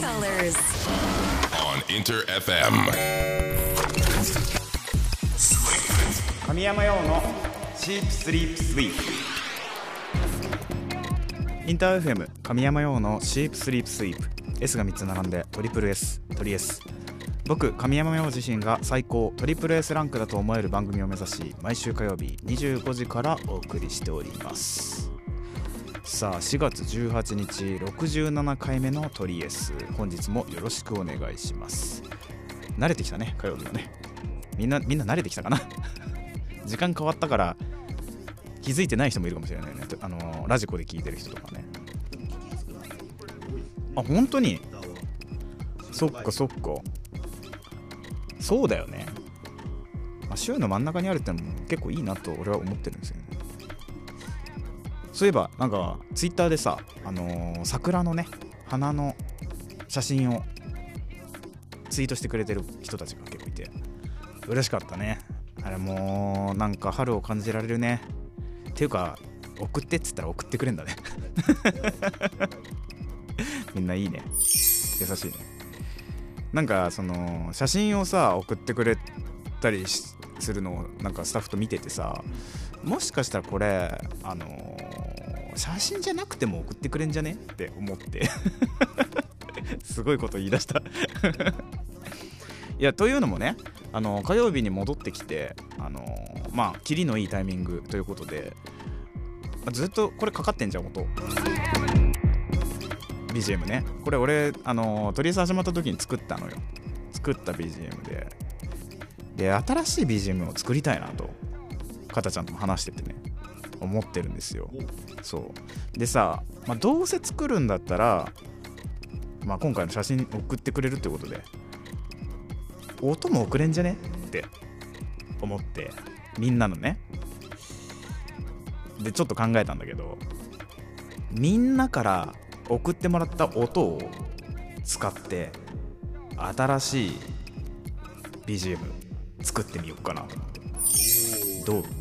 colors. on Inter FM. 神山用のシープスリープスイープインター FM 神山用のシープスリープスイープ S が3つ並んでトリプル S トリ S 僕神山用自身が最高トリプル S ランクだと思える番組を目指し毎週火曜日25時からお送りしておりますさあ4月18日67回目のトリエス。本日もよろしくお願いします。慣れてきたね火曜日はね。みんなみんな慣れてきたかな？時間変わったから気づいてない人もいるかもしれないね。あのラジコで聞いてる人とかね。あ本当に？そっかそっか。そうだよね、まあ、週の真ん中にあるってのも結構いいなと俺は思ってるんですよそういえばなんかツイッターでさあのー桜のね花の写真をツイートしてくれてる人たちが結構いて嬉しかったね。あれもうなんか春を感じられるね。っていうか送ってっつったら送ってくれんだね。みんないいね。優しいね。なんかその写真をさ送ってくれたりするのをなんかスタッフと見ててさもしかしたらこれあのー写真じゃなくても送ってくれんじゃね？って思って。すごいこと言い出した。いやというのもねあの火曜日に戻ってきてあのまあキリのいいタイミングということでずっとこれかかってんじゃん音 BGM ね。これ俺あの取り始まった時に作ったのよ。作った BGM で。で新しい BGM を作りたいなとかたちゃんとも話しててね。思ってるんですよ。そう。でさ、まあ、どうせ作るんだったら、まあ、今回の写真送ってくれるってことで音も送れんじゃねって思ってみんなのね。でちょっと考えたんだけどみんなから送ってもらった音を使って新しい BGM 作ってみようかな。どう？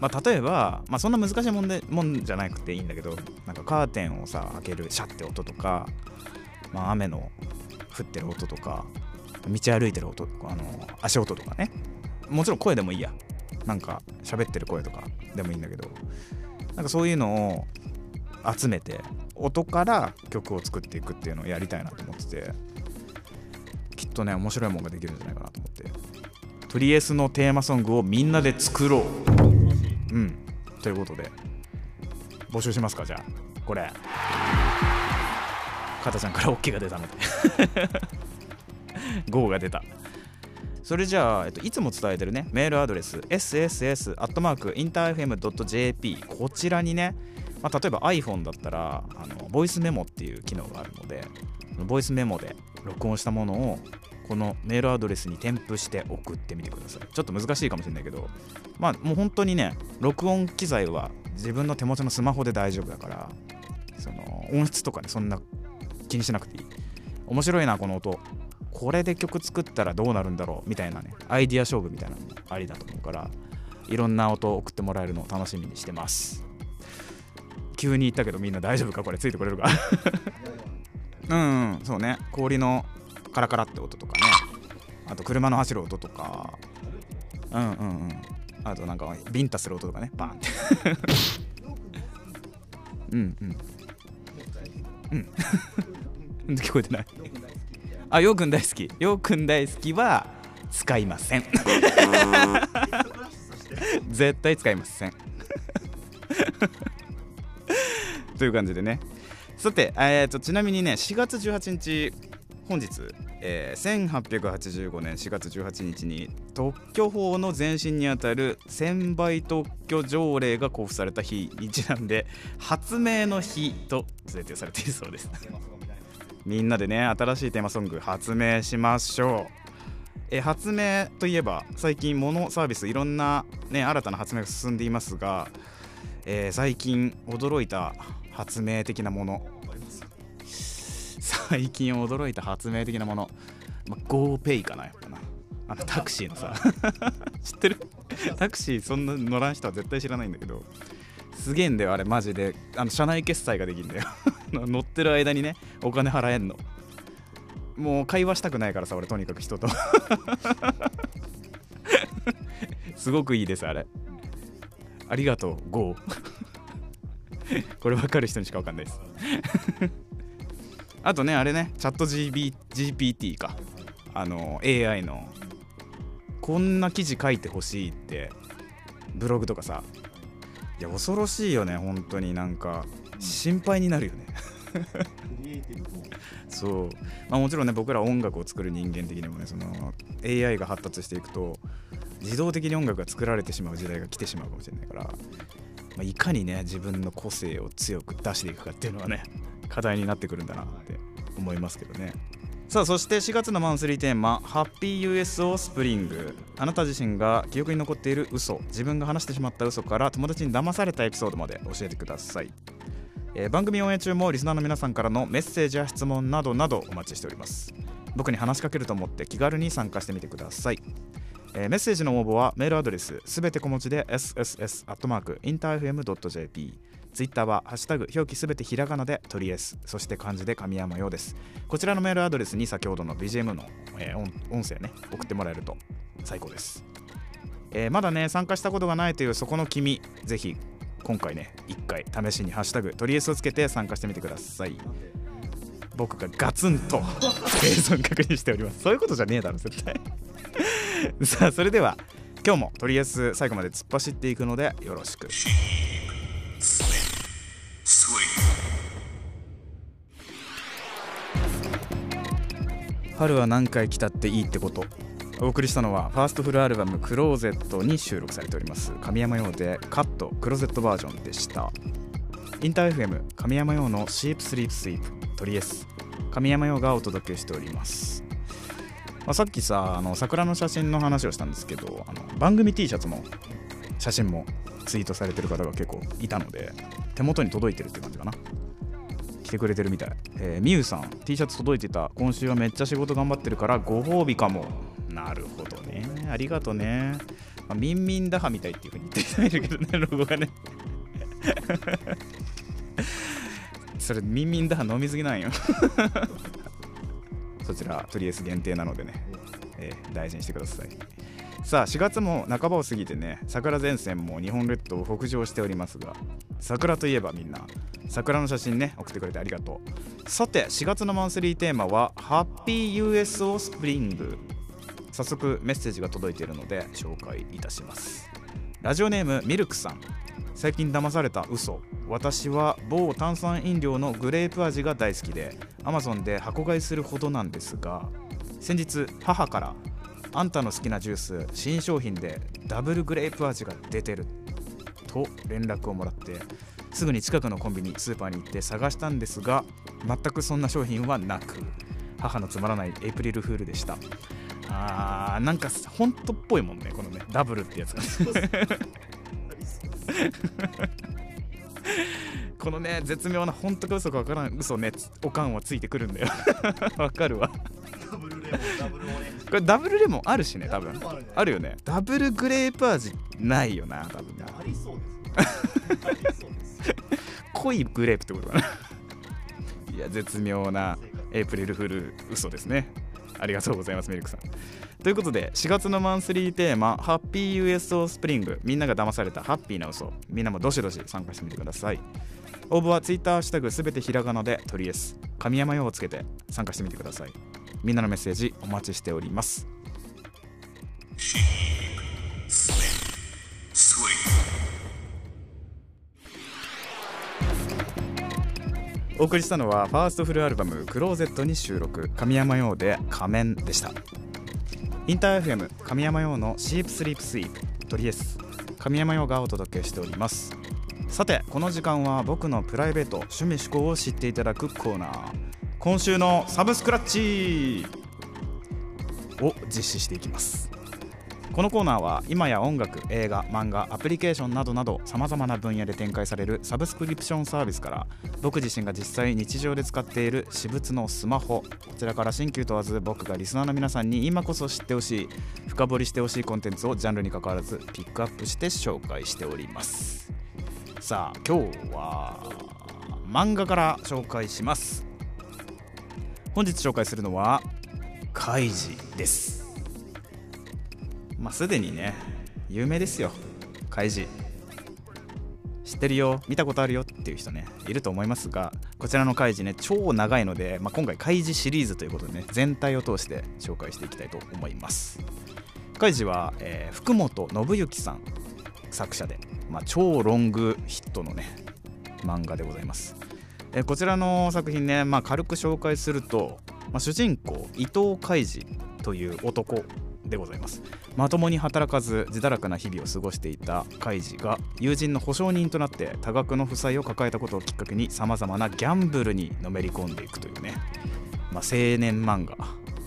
まあ、例えば、まあ、そんな難しいもんでもんじゃなくていいんだけどなんかカーテンをさ開けるシャッて音とか、まあ、雨の降ってる音とか道歩いてる音とかあの足音とかね。もちろん声でもいいや。なんか喋ってる声とかでもいいんだけどなんかそういうのを集めて音から曲を作っていくっていうのをやりたいなと思っててきっとね面白いものができるんじゃないかなと思って。トリエスのテーマソングをみんなで作ろう。ということで募集しますかじゃあ。これ。かたちゃんから OK が出たので。GO が出た。それじゃあ、えっと、いつも伝えてるね。メールアドレス sss.interfm.jp こちらにね、まあ、例えば iPhone だったらあのボイスメモっていう機能があるのでボイスメモで録音したものをこのメールアドレスに添付して送ってみてください。ちょっと難しいかもしれないけど。まあもう本当にね録音機材は自分の手持ちのスマホで大丈夫だからその音質とかねそんな気にしなくていい。面白いなこの音。これで曲作ったらどうなるんだろうみたいなねアイディア勝負みたいなのもありだと思うからいろんな音を送ってもらえるのを楽しみにしてます。急に言ったけどみんな大丈夫か？これついてくれるか？うん、うん、そうね。氷のカラカラって音とかね。あと車の走る音とか。うんうんうん。あとなんかビンタする音とかね。バンって。うんうん。うん。聞こえてない。あようくん大好き。ようくん大好きは使いません。絶対使いません。という感じでね。さて、えー、とちなみにね4月18日本日、えー、1885年4月18日に特許法の前身にあたる1000倍特許条例が交付された日にちなんで発明の日と制定されているそうです。みんなでね新しいテーマソング発明しましょう。え発明といえば最近モノサービスいろんな、ね、新たな発明が進んでいますが、えー最近驚いた発明的なもの。最近驚いた発明的なもの、まあ、GoPay かなやっぱな。あのタクシーのさ。知ってる？タクシーそんな乗らん人は絶対知らないんだけど。すげえんだよあれマジで。あの車内決済ができるんだよ。乗ってる間にねお金払えんの。もう会話したくないからさ俺とにかく人と。すごくいいですあれ。ありがとう GO これ分かる人にしか分かんないですあとねあれねチャット GPT か。あの AI の。こんな記事書いてほしいってブログとかさ。いや恐ろしいよね本当に。なんか心配になるよね。そう、まあ、もちろんね僕ら音楽を作る人間的にもねその AI が発達していくと自動的に音楽が作られてしまう時代が来てしまうかもしれないから、まあ、いかにね自分の個性を強く出していくかっていうのはね課題になってくるんだなって思いますけどね。さあそして4月のマンスリーテーマ「ハッピー USO スプリング」あなた自身が記憶に残っている嘘自分が話してしまった嘘から友達に騙されたエピソードまで教えてください。えー、番組オンエア中もリスナーの皆さんからのメッセージや質問などなどお待ちしております。僕に話しかけると思って気軽に参加してみてください、えー、メッセージの応募はメールアドレスすべて小文字で sss.interfm.jp ツイッターはハッシュタグ表記すべてひらがなでとりえす。そして漢字で神山用です。こちらのメールアドレスに先ほどの BGM の、えー、音声ね送ってもらえると。最高です、えー、まだね参加したことがないというそこの君ぜひ今回ね1回試しに「ハッシュタグとりえす」をつけて参加してみてください。僕がガツンと映像確認しておりますそういうことじゃねえだろ絶対さあそれでは今日もとりあえず最後まで突っ走っていくのでよろしく。春は何回来たっていいってこと。お送りしたのはファーストフルアルバム「クローゼット」に収録されております神山用でカットクローゼットバージョンでした。インター FM 神山用のシープスリープスイープトリエス神山用がお届けしております。まあ、さっきさあの桜の写真の話をしたんですけどあの番組 T シャツの写真もツイートされてる方が結構いたので手元に届いてるって感じかな。来てくれてるみたい、えー、みゆさん T シャツ届いてた今週はめっちゃ仕事頑張ってるからご褒美かもなるほどね。ありがとうね。まあ、ミンミンダハみたいっていう風に言ってたいるけどね、ロゴがね。それ、ミンミンダハ飲みすぎなんよ。そちら、とりあえず限定なのでね、えー、大事にしてください。さあ4月も半ばを過ぎてね桜前線も日本列島を北上しておりますが桜といえばみんな桜の写真ね送ってくれてありがとう。さて4月のマンスリーテーマはハッピー USO スプリング早速メッセージが届いているので紹介いたします。ラジオネームミルクさん。最近騙された嘘。私は某炭酸飲料のグレープ味が大好きで Amazon で箱買いするほどなんですが先日母からあんたの好きなジュース新商品でダブルグレープ味が出てる。と連絡をもらってすぐに近くのコンビニスーパーに行って探したんですが全くそんな商品はなく母のつまらないエイプリルフールでした。あーなんか本当っぽいもんねこのねダブルってやつが。このね絶妙な本当か嘘か分からん嘘ねおかんはついてくるんだよ。わかるわ。ダブルレモンダブルオレンジ。これダブルレモンあるしね多分。あるよね。ダブルグレープ味ないよな多分。ありそうです濃いグレープってことかな。いや絶妙なエイプリルフール嘘ですね。ありがとうございます、ミルクさん。ということで、4月のマンスリーテーマ、ハッピー USO スプリング、みんなが騙されたハッピーな嘘、みんなもどしどし参加してみてください。応募は Twitter ハッシュタグすべてひらがなで、とりえす、神山用をつけて参加してみてください。みんなのメッセージお待ちしております。お送りしたのはファーストフルアルバム「クローゼット」に収録。神山用で「仮面」でした。インター FM 神山用の「シープスリープスイープ」トリエス。神山用がお届けしております。さてこの時間は僕のプライベート趣味思考を知っていただくコーナー。今週のサブスクラッチ。を実施していきます。このコーナーは今や音楽映画漫画アプリケーションなどなどさまざまな分野で展開されるサブスクリプションサービスから僕自身が実際日常で使っている私物のスマホこちらから新旧問わず僕がリスナーの皆さんに今こそ知ってほしい深掘りしてほしいコンテンツをジャンルにかかわらずピックアップして紹介しております。さあ今日は漫画から紹介します。本日紹介するのはカイジです。まあすでにね有名ですよ。カイジ。知ってるよ。見たことあるよっていう人ねいると思いますがこちらのカイジね超長いので、まあ、今回カイジシリーズということでね全体を通して紹介していきたいと思います。カイジは、えー、福本信之さん。作者で、まあ、超ロングヒットのね漫画でございます。えこちらの作品ね、まあ、軽く紹介すると、まあ、主人公伊藤海二という男でございます。まともに働かず自堕落な日々を過ごしていたカイジが友人の保証人となって多額の負債を抱えたことをきっかけにさまざまなギャンブルにのめり込んでいくというね、まあ、青年漫画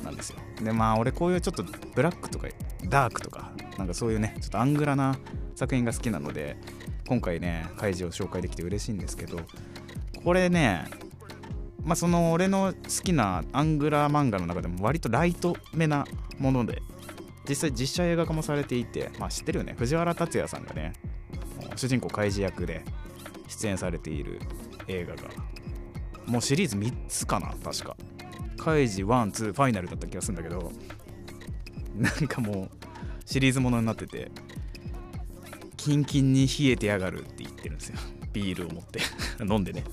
なんですよ。でまあ俺こういうちょっとブラックとかダークとかなんかそういうねちょっとアングラな作品が好きなので今回ねカイジを紹介できて嬉しいんですけどこれねまあその俺の好きなアングラー漫画の中でも割とライトめなもので実際実写映画化もされていてまあ知ってるよね藤原竜也さんがね主人公カイジ役で出演されている映画がもうシリーズ3つかな確か。カイジ12ファイナルだった気がするんだけどなんかもうシリーズものになっててキンキンに冷えてやがるって言ってるんですよ。ビールを持って。飲んでね。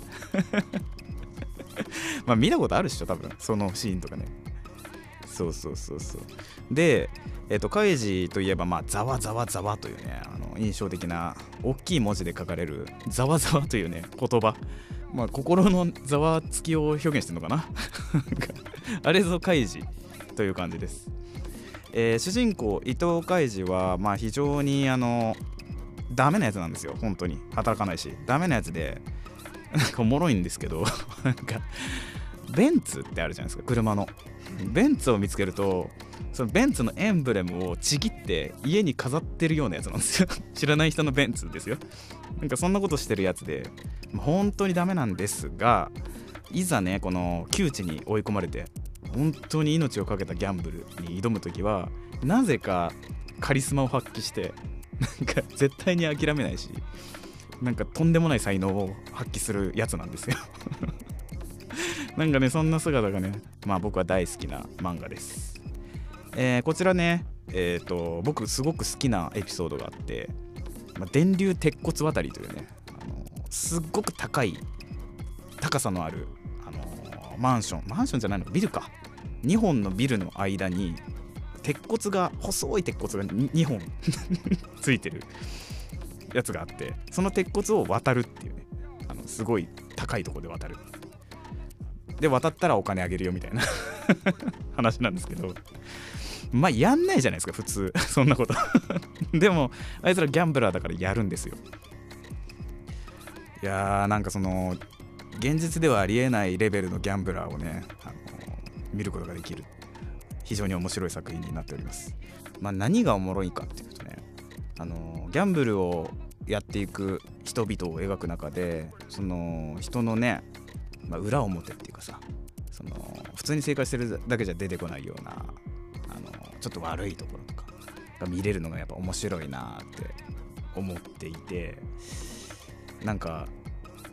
まあ見たことあるっしょ多分。そのシーンとかね。そうそうそうそう。でえっ、とカイジといえばまあざわざわざわというねあの印象的な大きい文字で書かれるざわざわというね言葉。まあ心のざわつきを表現してるのかな？あれぞカイジという感じです、えー、主人公伊藤海二はまあ非常にあのダメなやつなんですよ本当に。働かないし。ダメなやつで。なんかおもろいんですけど。なんかベンツってあるじゃないですか車の。ベンツを見つけるとそのベンツのエンブレムをちぎって家に飾ってるようなやつなんですよ。知らない人のベンツですよ。なんかそんなことしてるやつで本当にダメなんですがいざねこの窮地に追い込まれて本当に命を懸けたギャンブルに挑む時はなぜかカリスマを発揮してなんか絶対に諦めないしなんかとんでもない才能を発揮するやつなんですよ。なんかねそんな姿がねまあ僕は大好きな漫画です、えー、こちらねえっ、ー、と僕すごく好きなエピソードがあって、まあ、電流鉄骨渡りというねあのすっごく高い高さのある、あのマンション。マンションじゃないの？ビルか。2本のビルの間に鉄骨が細い鉄骨が2本 ついてるやつがあってその鉄骨を渡るっていうね。あのすごい高いとこで渡る。で渡ったらお金あげるよみたいな。話なんですけど。まあやんないじゃないですか普通。そんなこと。でもあいつらギャンブラーだからやるんですよ。いやーなんかその現実ではありえないレベルのギャンブラーをねあの見ることができる非常に面白い作品になっております。まあ、何がおもろいかっていうとねあのギャンブルをやっていく人々を描く中でその人のね、まあ、裏表っていうかさその普通に生活してるだけじゃ出てこないようなあのちょっと悪いところとかが見れるのがやっぱ面白いなって思っていてなんか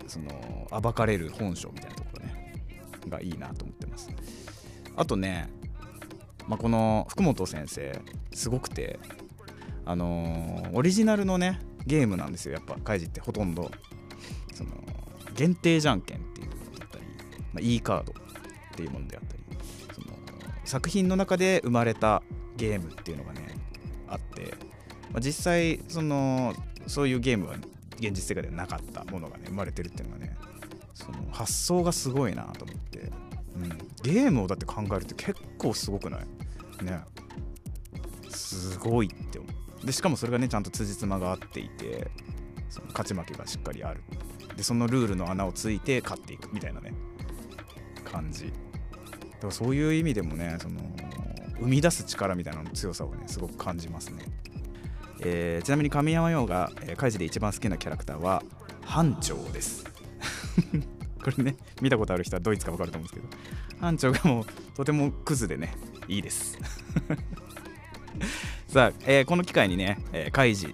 その暴かれる本性みたいなところねがいいなと思ってますあとねまあ、この福本先生すごくてあのー、オリジナルのねゲームなんですよ。やっぱカイジってほとんど。その限定じゃんけんっていうものだったり、まあ、e カードっていうものであったりその作品の中で生まれたゲームっていうのがねあって、まあ、実際そのそういうゲームは現実世界ではなかったものがね生まれてるっていうのがねその発想がすごいなと思って。うん、ゲームをだって考えるって結構すごくない？ね。すごいって思う。でしかもそれがねちゃんと辻褄が合っていてその勝ち負けがしっかりある。でそのルールの穴をついて勝っていくみたいなね。感じ。だからそういう意味でもねその生み出す力みたいなの強さをねすごく感じますね、えー、ちなみに神山陽が、えー、カイジで一番好きなキャラクターは班長です。これね見たことある人はドイツか分かると思うんですけど。班長がもうとてもクズでねいいです。さあ、えー、この機会にね、えー、カイジ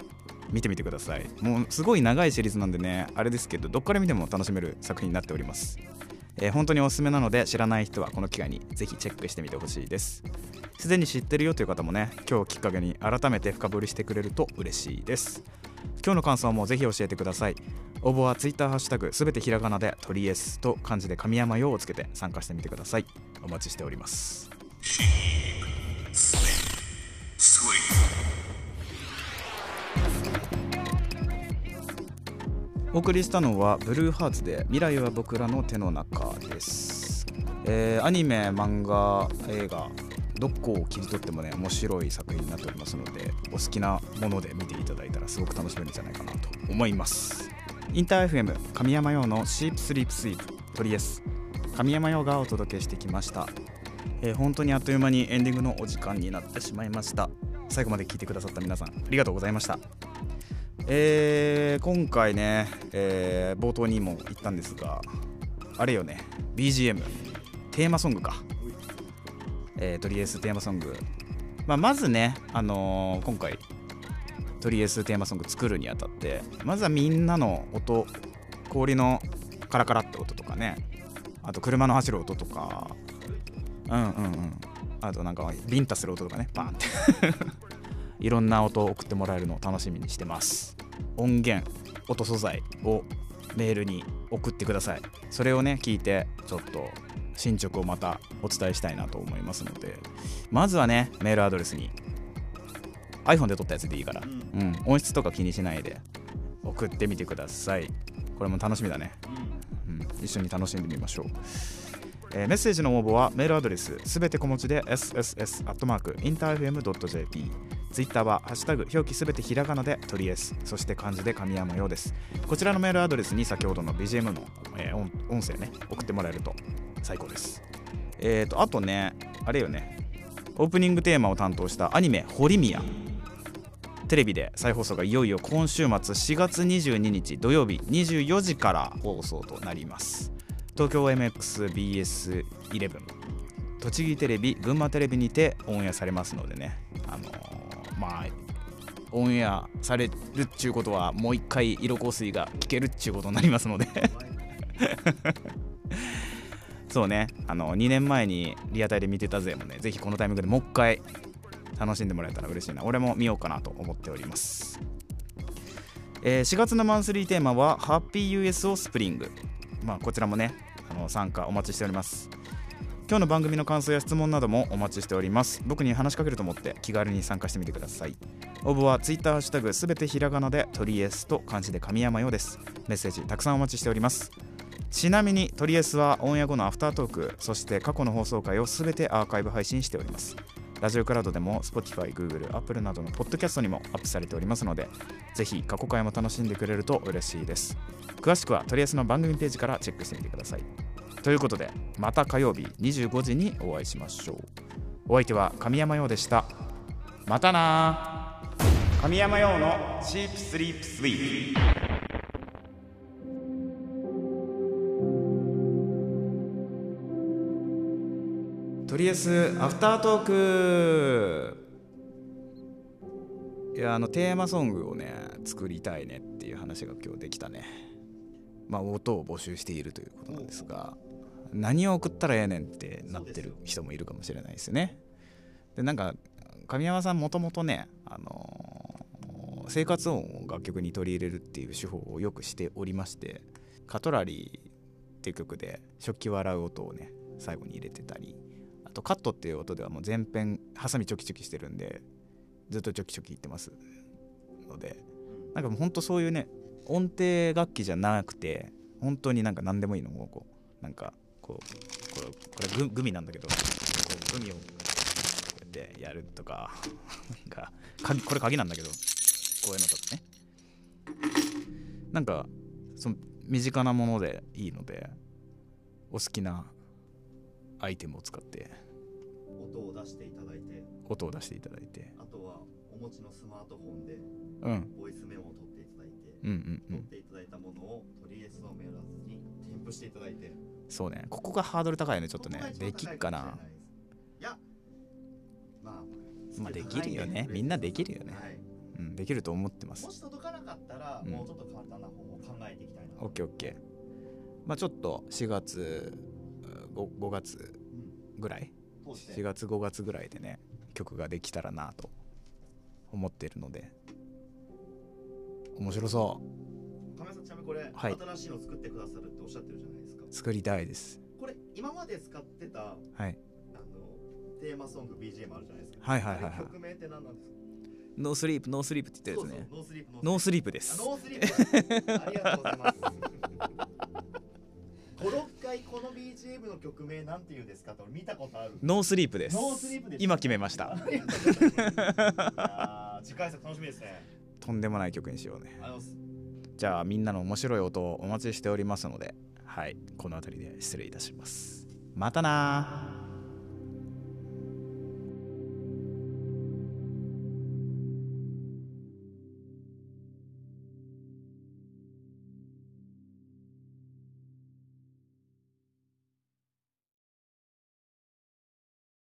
見てみてください。もうすごい長いシリーズなんでねあれですけどどっから見ても楽しめる作品になっております。えー本当におすすめなので知らない人はこの機会にぜひチェックしてみてほしいです。すでに知ってるよという方もね今日きっかけに改めて深掘りしてくれると嬉しいです。今日の感想もぜひ教えてください。応募は Twitter ハッシュタグすべてひらがなでトリエスと漢字で神山用をつけて参加してみてください。お待ちしております。お送りしたのはブルーハーツで未来は僕らの手の中です、えーアニメ漫画映画どこを切り取ってもね面白い作品になっておりますのでお好きなもので見ていただいたらすごく楽しめるんじゃないかなと思います。インター FM 神山用のシープスリープスイープトリエス神山用がお届けしてきました、えー本当にあっという間にエンディングのお時間になってしまいました。最後まで聞いてくださった皆さんありがとうございました。えー今回ね、えー冒頭にも言ったんですがあれよね BGM テーマソングか、えートリエステーマソング、まあ、まずね、あのー今回トリエステーマソング作るにあたってまずはみんなの音氷のカラカラって音とかねあと車の走る音とか。うんうんうん。あとなんかビンタする音とかね。バーンって。いろんな音を送ってもらえるのを楽しみにしてます。音源音素材をメールに送ってください。それをね聞いてちょっと進捗をまたお伝えしたいなと思いますので。まずはねメールアドレスに。iPhone で撮ったやつでいいから、うん、音質とか気にしないで送ってみてください。これも楽しみだね、一緒に楽しんでみましょう。えーメッセージの応募はメールアドレスすべて小文字で sss.interfm.jp ツイッターはハッシュタグ表記すべてひらがなでトリエスそして漢字で神山用です。こちらのメールアドレスに先ほどの BGM の、えー音声ね送ってもらえると最高です。えーとあとねあれよね。オープニングテーマを担当したアニメ「ホリミヤ」テレビで再放送がいよいよ今週末4月22日土曜日24時から放送となります。東京 MXBS11 栃木テレビ群馬テレビにてオンエアされますのでね。あのーまあオンエアされるっちゅうことはもう一回色香水が聞けるっちゅうことになりますので。そうね。あの2年前にリアタイで見てたぜもねぜひこのタイミングでもう一回楽しんでもらえたら嬉しいな。俺も見ようかなと思っております、えー4月のマンスリーテーマは「ハッピー USO スプリング」まあこちらもねあの参加お待ちしております。今日の番組の感想や質問などもお待ちしております。僕に話しかけると思って気軽に参加してみてください。応募は Twitter ハッシュタグすべてひらがなでトリエスと漢字で神山よです。メッセージたくさんお待ちしております。ちなみにトリエスはオンエア後のアフタートークそして過去の放送回をすべてアーカイブ配信しております。ラジオクラウドでも Spotify、Google、Apple などのポッドキャストにもアップされておりますのでぜひ過去回も楽しんでくれると嬉しいです。詳しくはトリエスの番組ページからチェックしてみてください。ということでまた火曜日25時にお会いしましょう。お相手は神山陽でした。またな神山陽のチープスリープスイーりあえずアフタートークいやあのテーマソングをね作りたいねっていう話が今日できたね。まあ音を募集しているということなんですが何を送ったらええねんってなってる人もいるかもしれないですね。でなんか神山さんもともとねあの生活音を楽曲に取り入れるっていう手法をよくしておりましてカトラリーっていう曲で食器を洗う音をね最後に入れてたりあとカットっていう音ではもう全編ハサミチョキチョキしてるんでずっとチョキチョキ言ってます。のでなんかもうほんとそういうね音程楽器じゃなくて本当になんか何でもいいのをこうなんかこうこれこれググミなんだけどこうグミをこうやってやるとかなんか鍵これ鍵なんだけどこういうのとかね。なんかその身近なものでいいのでお好きなアイテムを使って音を出していただいて音を出していただいて。あとはお持ちのスマートフォンでうん。ボイスメモを取っていただいて、うんうんうん。取っていただいたものをとりあえずのメールアドレスに添付していただいて。そうね。ここがハードル高いよねちょっとね。できっかないやまあまあできるよね。みんなできるよね。はい、ううん、できると思ってます。もし届かなかったら、うん。もうちょっと簡単な方法を考えていきたいなオッケーオッケー。まあちょっと4月 5, 5月ぐらい？通して4月5月ぐらいでね曲ができたらなと思っているので。面白そ亀井さんちなみにこれ、はい。新しいの作ってくださるっておっしゃってるじゃないですか。う作りたいです。これ今まで使ってたあのはいテーマソング BGM あるじゃないですか。はいはいはいはい。曲名って何なんですか？ No sleep, no sleep って言ってるやつね。 No sleep, no sleep。であす No sleep ありがとうございます。56 回この BGM の曲名なんて言うんですかって俺見たことある。 No sleep です。 No sleep です今決めました。次回作楽しみですね。とんでもない曲にしようね。じゃあみんなの面白い音をお待ちしておりますのではいこの辺りで失礼いたします。またなー